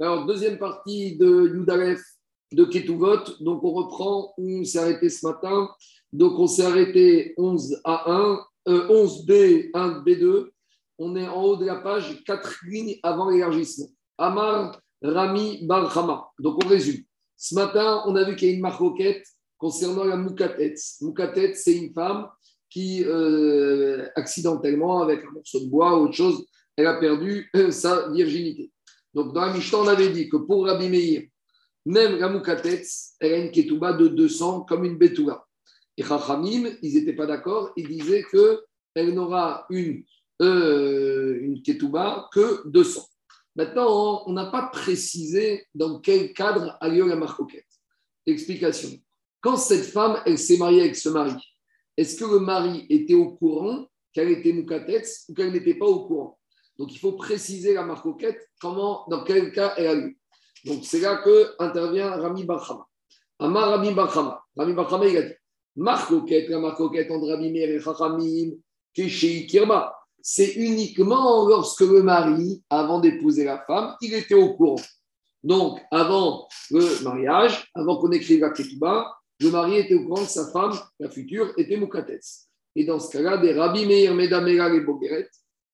Alors, deuxième partie de Yudalef de Ketuvot. Donc, on reprend on s'est arrêté ce matin. Donc, on s'est arrêté 11 à 1, 11B, 1, B2. On est en haut de la page, quatre lignes avant l'élargissement. Amar, Rami, Barhama. Donc, on résume. Ce matin, on a vu qu'il y a une marcoquette concernant la Moukatet. Moukatet, c'est une femme qui, euh, accidentellement, avec un morceau de bois ou autre chose, elle a perdu euh, sa virginité. Donc, dans la Mishnah, on avait dit que pour Rabbi Meir, même la Moukatetz, elle a une ketouba de 200 comme une betouba. Et Chachamim, ils n'étaient pas d'accord, ils disaient qu'elle n'aura une, euh, une ketouba que 200. Maintenant, on n'a pas précisé dans quel cadre a lieu la marcoquette. Explication. Quand cette femme, elle s'est mariée avec ce mari, est-ce que le mari était au courant qu'elle était Moukatetz ou qu'elle n'était pas au courant? Donc, il faut préciser la marcoquette, comment, dans quel cas elle a eu. Donc, c'est là que intervient Rami Bachama. Amar Rami Bachama. Rami Bachama, il a dit Marcoquette, la marcoquette entre Rami Mer et Chachamim, Keshei Kirma. C'est uniquement lorsque le mari, avant d'épouser la femme, il était au courant. Donc, avant le mariage, avant qu'on écrive la Ketouba, le mari était au courant que sa femme, la future, était Moukatetz. Et dans ce cas-là, des Rabbi Meir, Medamera et Bogueret,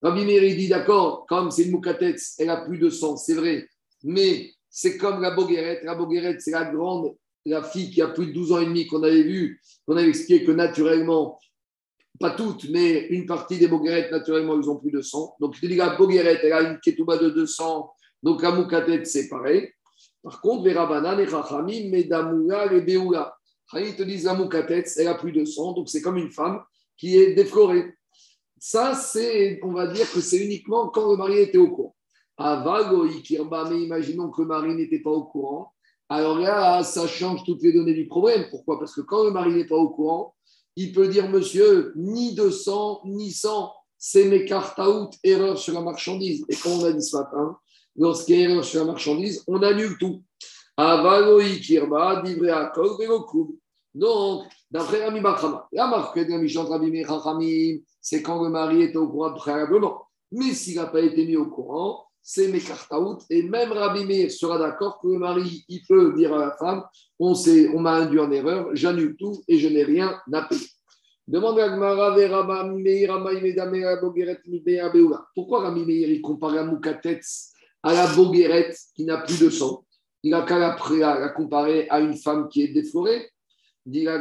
Rabbi Meir dit d'accord, comme c'est une moukatetz, elle a plus de sang, c'est vrai, mais c'est comme la boguerette. La boguerette, c'est la grande, la fille qui a plus de 12 ans et demi qu'on avait vu, qu'on avait expliqué que naturellement, pas toutes, mais une partie des boguerettes, naturellement, ils ont plus de sang. Donc, je te dis, la boguerette, elle a une ketouba de 200, donc la moukatet, c'est pareil. Par contre, les rabanan, les rachamim, les damoula, les beoula. Ils te disent la moukatet, elle a plus de sang, donc c'est comme une femme qui est déflorée. Ça, c'est, on va dire que c'est uniquement quand le mari était au courant. Avago, Ikirba, mais imaginons que le mari n'était pas au courant. Alors là, ça change toutes les données du problème. Pourquoi? Parce que quand le mari n'est pas au courant, il peut dire, monsieur, ni 200, ni 100, c'est mes cartes out, erreur sur la marchandise. Et comme on a dit ce matin, lorsqu'il y a erreur sur la marchandise, on annule tout. Avago, Ikirba, divré à Donc, d'après Rami Bakrama, la marque de la Mishnah Rabbi c'est quand le mari est au courant préalablement. Mais s'il n'a pas été mis au courant, c'est mes out. Et même Rabbi Meir sera d'accord que le mari, il peut dire à la femme on, on m'a induit en erreur, j'annule tout et je n'ai rien à payer. Demande à Gmara Pourquoi Rabbi Meir il compare la Moukatetz à la Bogueret qui n'a plus de sang? Il a qu'à la comparer à une femme qui est déflorée. Il y a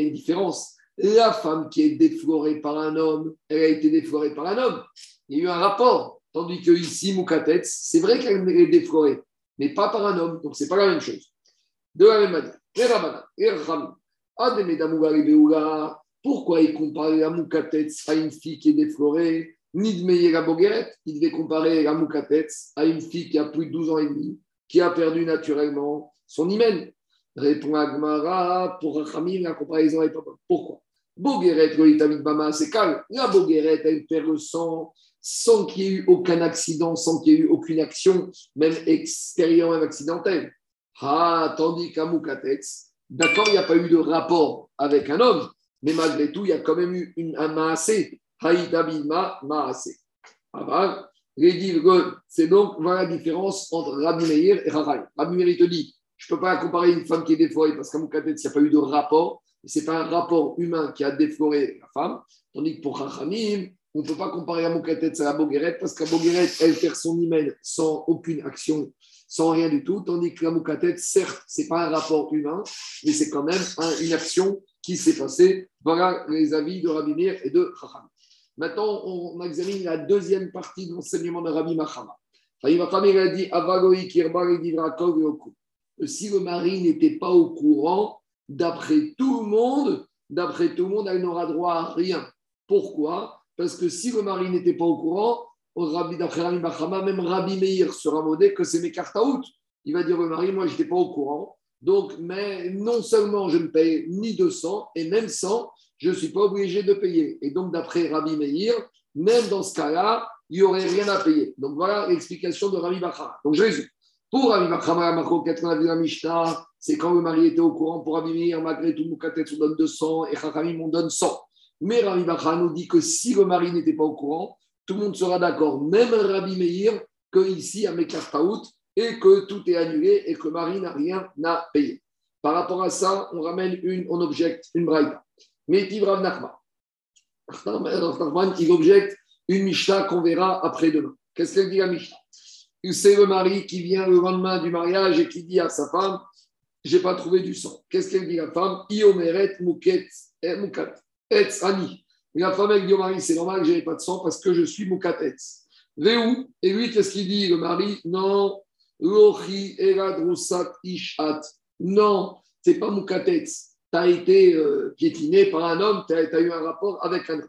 une différence. La femme qui est déflorée par un homme, elle a été déflorée par un homme. Il y a eu un rapport. Tandis que ici, Moukatetz, c'est vrai qu'elle est déflorée, mais pas par un homme. Donc, ce n'est pas la même chose. De la même manière, pourquoi il compare la Moukatetz à une fille qui est déflorée? Ni de la Bogueret, il devait comparer la Moukatetz à une fille qui a plus de 12 ans et demi qui a perdu naturellement son hymen Répond Agmara, pour Rachamim, la comparaison est pas bonne. Pourquoi? Bogueret, Bama, c'est calme. La Bogueret, elle perd le sang sans qu'il y ait eu aucun accident, sans qu'il y ait eu aucune action, même extérieure, même accidentelle. Ah, tandis qu'à Moukatex, d'accord, il n'y a pas eu de rapport avec un homme, mais malgré tout, il y a quand même eu une, un maasé. Haïtabima, maasé. C'est donc voilà la différence entre Rabbi Meir et Raray. Rabbi Meir, il te dit je ne peux pas comparer une femme qui est déflorée parce qu'à Moukatet, il n'y a pas eu de rapport. Ce n'est pas un rapport humain qui a défloré la femme. Tandis que pour Rachamim, on ne peut pas comparer à Moukatet à la Bogueret parce qu'à Bogueret, elle perd son hymen sans aucune action, sans rien du tout. Tandis que la Moukatet, certes, ce n'est pas un rapport humain, mais c'est quand même une action qui s'est passée. Voilà les avis de Rabbi Meir et de Rachamim. Maintenant, on examine la deuxième partie de l'enseignement de Rabbi Machama. Rabbi Machama a dit Si le mari n'était pas au courant, d'après tout le monde, d'après tout le monde, elle n'aura droit à rien. Pourquoi? Parce que si le mari n'était pas au courant, d'après Rabbi Machama, même Rabbi Meir sera modé que c'est mes cartes out. Il va dire au mari, moi, je n'étais pas au courant. Donc, mais non seulement je ne paye ni 200 et même 100, je ne suis pas obligé de payer. Et donc, d'après Rabbi Meir, même dans ce cas-là, il n'y aurait rien à payer. Donc, voilà l'explication de Rabbi Bachar. Donc, je. Pour Rabbi Bachar, la Mishnah, c'est quand le mari était au courant pour Rabbi Meir, malgré tout, Moukatet, on donne 200 et Chachamim, on donne 100. Mais Rabbi Bachra nous dit que si le mari n'était pas au courant, tout le monde sera d'accord, même Rabbi Meir, que ici, à Mekartaout, et que tout est annulé et que le mari n'a rien à payer. Par rapport à ça, on ramène une, on objecte une braïta. Mais Rav Nachman. il objecte une Mishnah qu'on verra après-demain. Qu'est-ce qu'elle dit la Mishnah? C'est le mari qui vient le lendemain du mariage et qui dit à sa femme J'ai pas trouvé du sang. Qu'est-ce qu'elle dit la femme Iomeret muket eh, mukat etz ani. La femme elle dit au mari C'est normal que je n'ai pas de sang parce que je suis mukatetz. Véou Et lui, qu'est-ce qu'il dit Le mari Non, lochi eradrusat ishat. Non, c'est pas mukatetz. Tu as été euh, piétiné par un homme, tu as, eu un rapport avec un homme.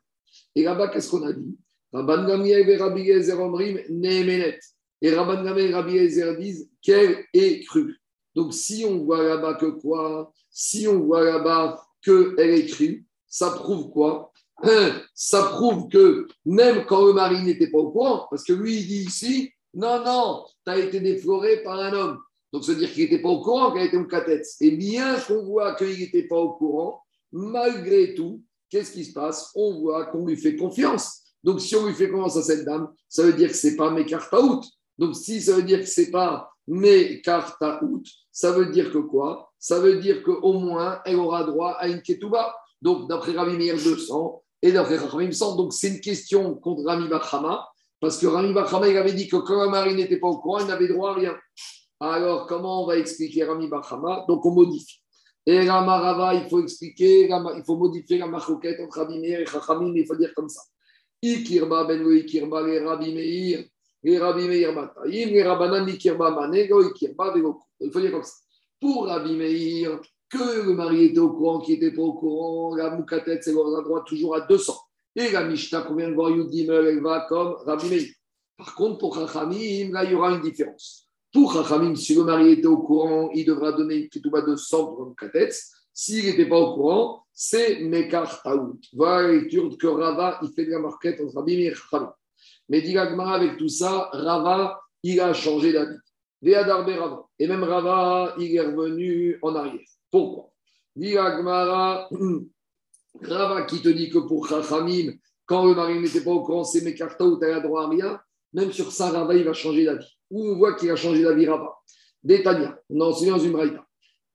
Et là-bas, qu'est-ce qu'on a dit? Rabban Gamiel et Rabbi Yezer Omrim Nehemenet. Et Rabban Gamiel et Rabbi disent qu'elle est crue. Donc, si on voit là-bas que quoi? Si on voit là-bas qu'elle est crue, ça prouve quoi? Ça prouve que même quand le mari n'était pas au courant, parce que lui, il dit ici, non, non, tu as été défloré par un homme. Donc, se dire qu'il n'était pas au courant qu'elle était catette. Et bien qu'on voit qu'il n'était pas au courant, malgré tout, qu'est-ce qui se passe? On voit qu'on lui fait confiance. Donc, si on lui fait confiance à cette dame, ça veut dire que ce n'est pas out. Donc, si ça veut dire que ce n'est pas out, ça veut dire que quoi? Ça veut dire qu'au moins, elle aura droit à une ketouba. Donc, d'après Rami Meir, 200 et d'après Rami 100. Donc, c'est une question contre Rami Bachama, parce que Rami Bachama, il avait dit que quand un mari n'était pas au courant, il n'avait droit à rien. Alors, comment on va expliquer Rami Bachama Donc, on modifie. Et Rama Rava, il faut expliquer, il faut modifier la machoquette entre Rabbi Meir et Chachamim, il faut dire comme ça. Ikirba ben lo ikirba les Rabbi Meir, les Rabbi Meir les Rabbanan ikirba manego, ikirba. Il faut dire comme ça. Pour Rabbi Meir, que le mari était au courant, qui n'était pas au courant, la moukatet, c'est leur droit toujours à 200. Et la Mishnah qu'on vient de voir, Yudimel, elle va comme Rabbi Meir. Par contre, pour Chachamim, là, il y aura une différence. Pour Chachamim, si le mari était au courant, il devra donner une ketouba de 100 pour Katetz. S'il n'était pas au courant, c'est Mekar Taout. Voilà la lecture que Rava, il fait de la marquette entre Rabim et Chachamim. Mais dit avec tout ça, Rava, il a changé d'avis. Et même Rava, il est revenu en arrière. Pourquoi? Dit Rava qui te dit que pour Chachamim, quand le mari n'était pas au courant, c'est Mekar Taout, il a droit à rien. Même sur ça, Rava, il va changer d'avis où on voit qu'il a changé la vie Rava. Détania, on a enseigné dans une braïta.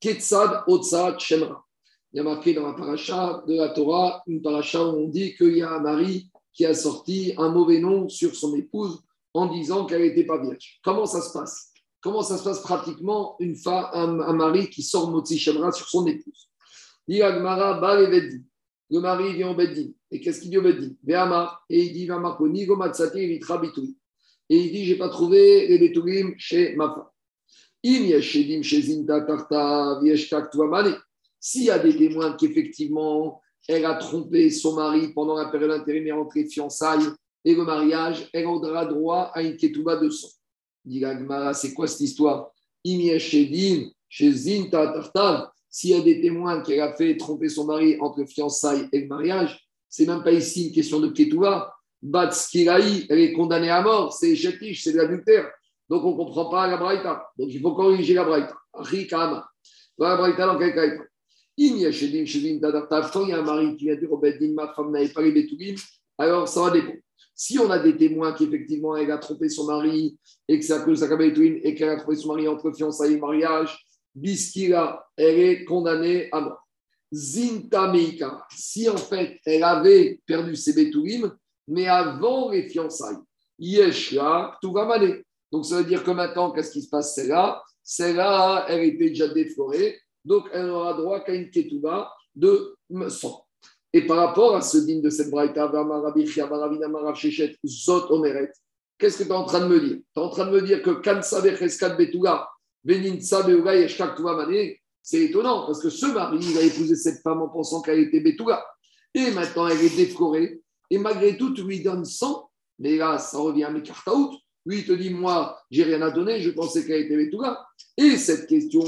Ketsad Otsad Shemra. Il y a marqué dans la paracha de la Torah, une paracha où on dit qu'il y a un mari qui a sorti un mauvais nom sur son épouse en disant qu'elle n'était pas vierge. Comment ça se passe? Comment ça se passe pratiquement une femme, un, mari qui sort Motsi Shemra sur son épouse? Le mari vient au Beddin. Et qu'est-ce qu'il dit au Beddin? Et il dit et il dit, je n'ai pas trouvé les Betulim chez ma femme. S'il y a des témoins qu'effectivement, elle a trompé son mari pendant la période intérimaire entre les fiançailles et le mariage, elle aura droit à une ketouba de sang. Dit c'est quoi cette histoire? S'il y a des témoins qu'elle a fait tromper son mari entre les fiançailles et le mariage, c'est même pas ici une question de ketouba, Batskiraï, elle est condamnée à mort, c'est chétiche, c'est de l'adultère. Donc on ne comprend pas la braïta. Donc il faut corriger la braïta. Rikama. La braïta dans quel cas Il y a chez Quand y a un mari qui vient dire au Beddin, ma femme n'avait pas les Betoulim, alors ça va dépendre. Si on a des témoins qu'effectivement elle a trompé son mari et que c'est à cause de sa et qu'elle a trompé son mari entre fiançailles et mariage, Biskira, elle est condamnée à mort. Zinta Meika, si en fait elle avait perdu ses Betoulim, mais avant les fiançailles. Yeshla, tout va mal. Donc ça veut dire que maintenant, qu'est-ce qui se passe? C'est là, c'est là, elle était déjà déflorée, donc elle n'aura droit qu'à une ketouba de sang. Et par rapport à ce digne de cette braïta, Zot Omeret, qu'est-ce que tu es en train de me dire? Tu es en train de me dire que Kansa Becheskat Beuga Yeshkak Mané, c'est étonnant parce que ce mari, il a épousé cette femme en pensant qu'elle était Betuga. Et maintenant, elle est décorée et malgré tout, tu lui donnes 100, mais là, ça revient à mes cartes Lui, il te dit, moi, j'ai rien à donner, je pensais qu'elle était là. Et cette question,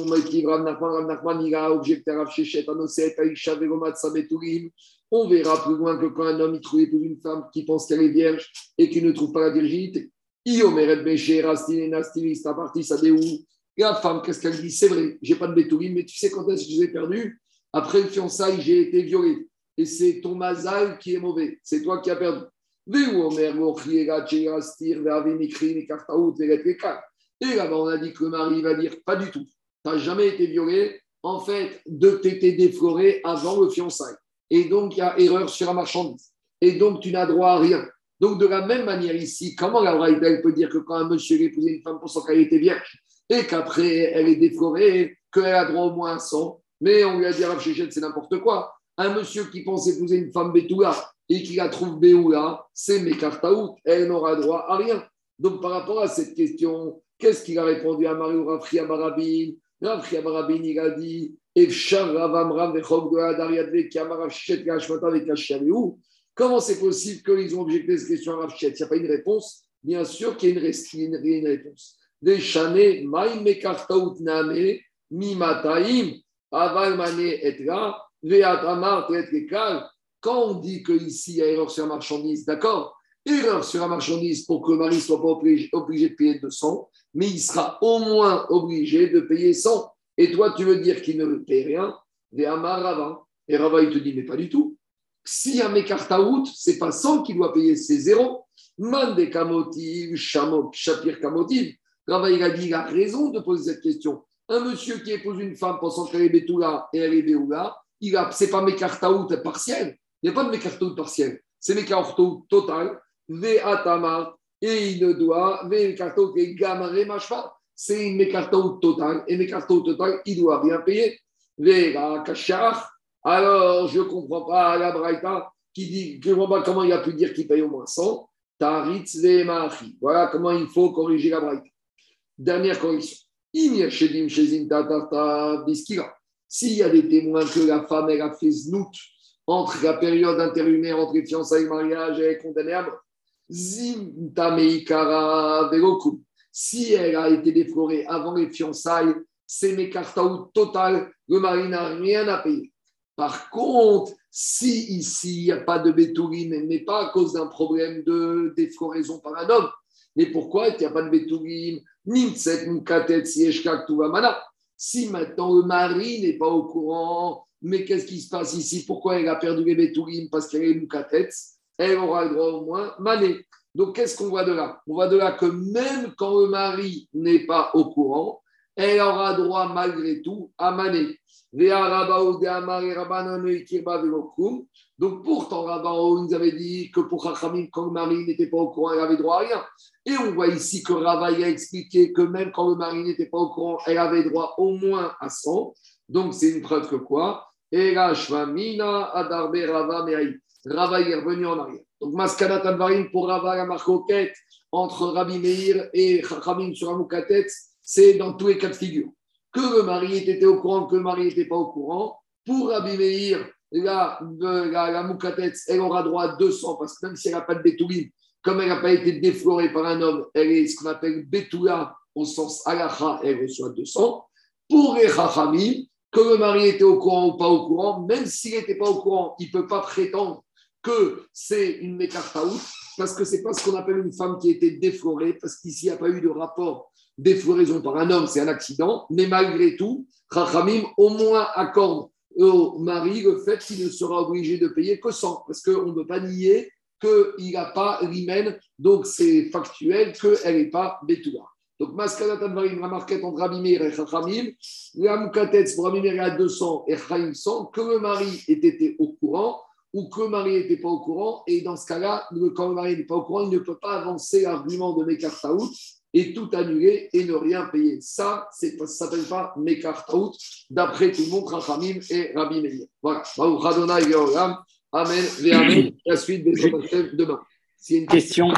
on verra plus loin que quand un homme il trouve une femme qui pense qu'elle est vierge et qui ne trouve pas la virginité. La femme, qu'est-ce qu'elle dit? C'est vrai, j'ai pas de bétourim, mais tu sais quand est-ce que je l'ai perdu Après le fiançailles, j'ai été violée. Et c'est ton mazal qui est mauvais. C'est toi qui as perdu. Et là-bas, on a dit que le mari va dire pas du tout. Tu n'as jamais été violé. En fait, de t'étais défloré avant le fiançailles. Et donc, il y a erreur sur la marchandise. Et donc, tu n'as droit à rien. Donc, de la même manière ici, comment la Braïda peut dire que quand un monsieur épousé une femme pour son qu'elle était vierge et qu'après elle est déflorée, qu'elle a droit au moins à 100 Mais on lui a dit, c'est n'importe quoi. Un monsieur qui pense épouser une femme Bétoula et qui la trouve Béoula, c'est Mekartaout, elle n'aura droit à rien. Donc, par rapport à cette question, qu'est-ce qu'il a répondu à Mario Rafri Amarabin Rafri Amarabin, il a dit Comment c'est possible qu'ils ont objecté cette question à Rav Il n'y a pas une réponse. Bien sûr qu'il y a une, une réponse. Des chané, maïm mekartaout name, mimataim, aval mane etra. Quand on dit qu'ici il y a erreur sur la marchandise, d'accord? Erreur sur la marchandise pour que le mari ne soit pas obligé, obligé de payer 200, mais il sera au moins obligé de payer 100. Et toi, tu veux dire qu'il ne paye rien? Veamar Rava. Et Rava, il te dit, mais pas du tout. Si un Mekartaout, ce n'est pas 100 qu'il doit payer, c'est zéro. Mande Kamotiv, Shapir Kamotiv. Rava, il a dit, il a raison de poser cette question. Un monsieur qui épouse une femme pensant qu'elle est Betula et elle est Béoula, ce n'est pas Mekartaout partiel. Il n'y a pas de Mekartaout partiel. C'est Mekartaout total. Ve'atama. Et il ne doit, Mekartaout et Gamare Mashva. C'est une Mekartaout total. Et Mekartaout total, il doit bien payer. Alors, je ne comprends pas la Braïta qui dit, je ne pas comment il a pu dire qu'il paye au moins 100. Taritz Voilà comment il faut corriger la Braïta. Dernière correction. S'il y a des témoins que la femme elle a fait znout entre la période intérimaire entre les fiançailles et mariage, elle est condamnée à mort. Si elle a été déflorée avant les fiançailles, c'est Mekartaou total, le mari n'a rien à payer. Par contre, si ici il n'y a pas de bétourine, mais pas à cause d'un problème de défloraison par un homme, mais pourquoi il n'y a pas de bétourine? Si maintenant le mari n'est pas au courant, mais qu'est-ce qui se passe ici? Pourquoi elle a perdu les bétourines Parce qu'elle est moukatet, elle aura le droit au moins mané. Donc qu'est-ce qu'on voit de là? On voit de là que même quand le mari n'est pas au courant, elle aura droit malgré tout à maner. Donc pourtant, Rabao nous avait dit que pour Chachamim, quand le mari n'était pas au courant, elle avait droit à rien. Et on voit ici que Rava a expliqué que même quand le mari n'était pas au courant, elle avait droit au moins à 100. Donc c'est une preuve que quoi? Adarbe, Rava, Meaï. Rava est revenu en arrière. Donc Maskana Tadvarim pour Rava, la marque entre Rabbi Meir et Chachamim sur Amoukatet, c'est dans tous les cas de figure. Que le mari était au courant, que le mari n'était pas au courant. Pour Rabbi Meir, la, la, la elle aura droit à 200 parce que même si elle n'a pas de bétouline, comme elle n'a pas été déflorée par un homme, elle est ce qu'on appelle bétoula au sens alacha, elle reçoit 200. Pour les chachamim, que le mari était au courant ou pas au courant, même s'il n'était pas au courant, il ne peut pas prétendre que c'est une mécartaout parce que c'est pas ce qu'on appelle une femme qui a été déflorée, parce qu'ici, il n'y a pas eu de rapport défloraison par un homme, c'est un accident, mais malgré tout, Rachamim au moins accorde au mari le fait qu'il ne sera obligé de payer que 100, parce qu'on ne peut pas nier qu'il n'a pas l'hymen, donc c'est factuel qu'elle n'est pas Betula. Donc, Maskanat Advarim, la marquette entre et Chachamim, la Moukatetz pour Rabimir à 200 et Chaim 100, que le mari ait été au courant ou que le mari n'était pas au courant. Et dans ce cas-là, quand le mari n'est pas au courant, il ne peut pas avancer l'argument de Mekartaout et tout annuler et ne rien payer. Ça, ça ne s'appelle pas Mekartaout, d'après tout le monde, Rachamim et Rabbi Meir. Voilà. Amen. La suite des demain. une question.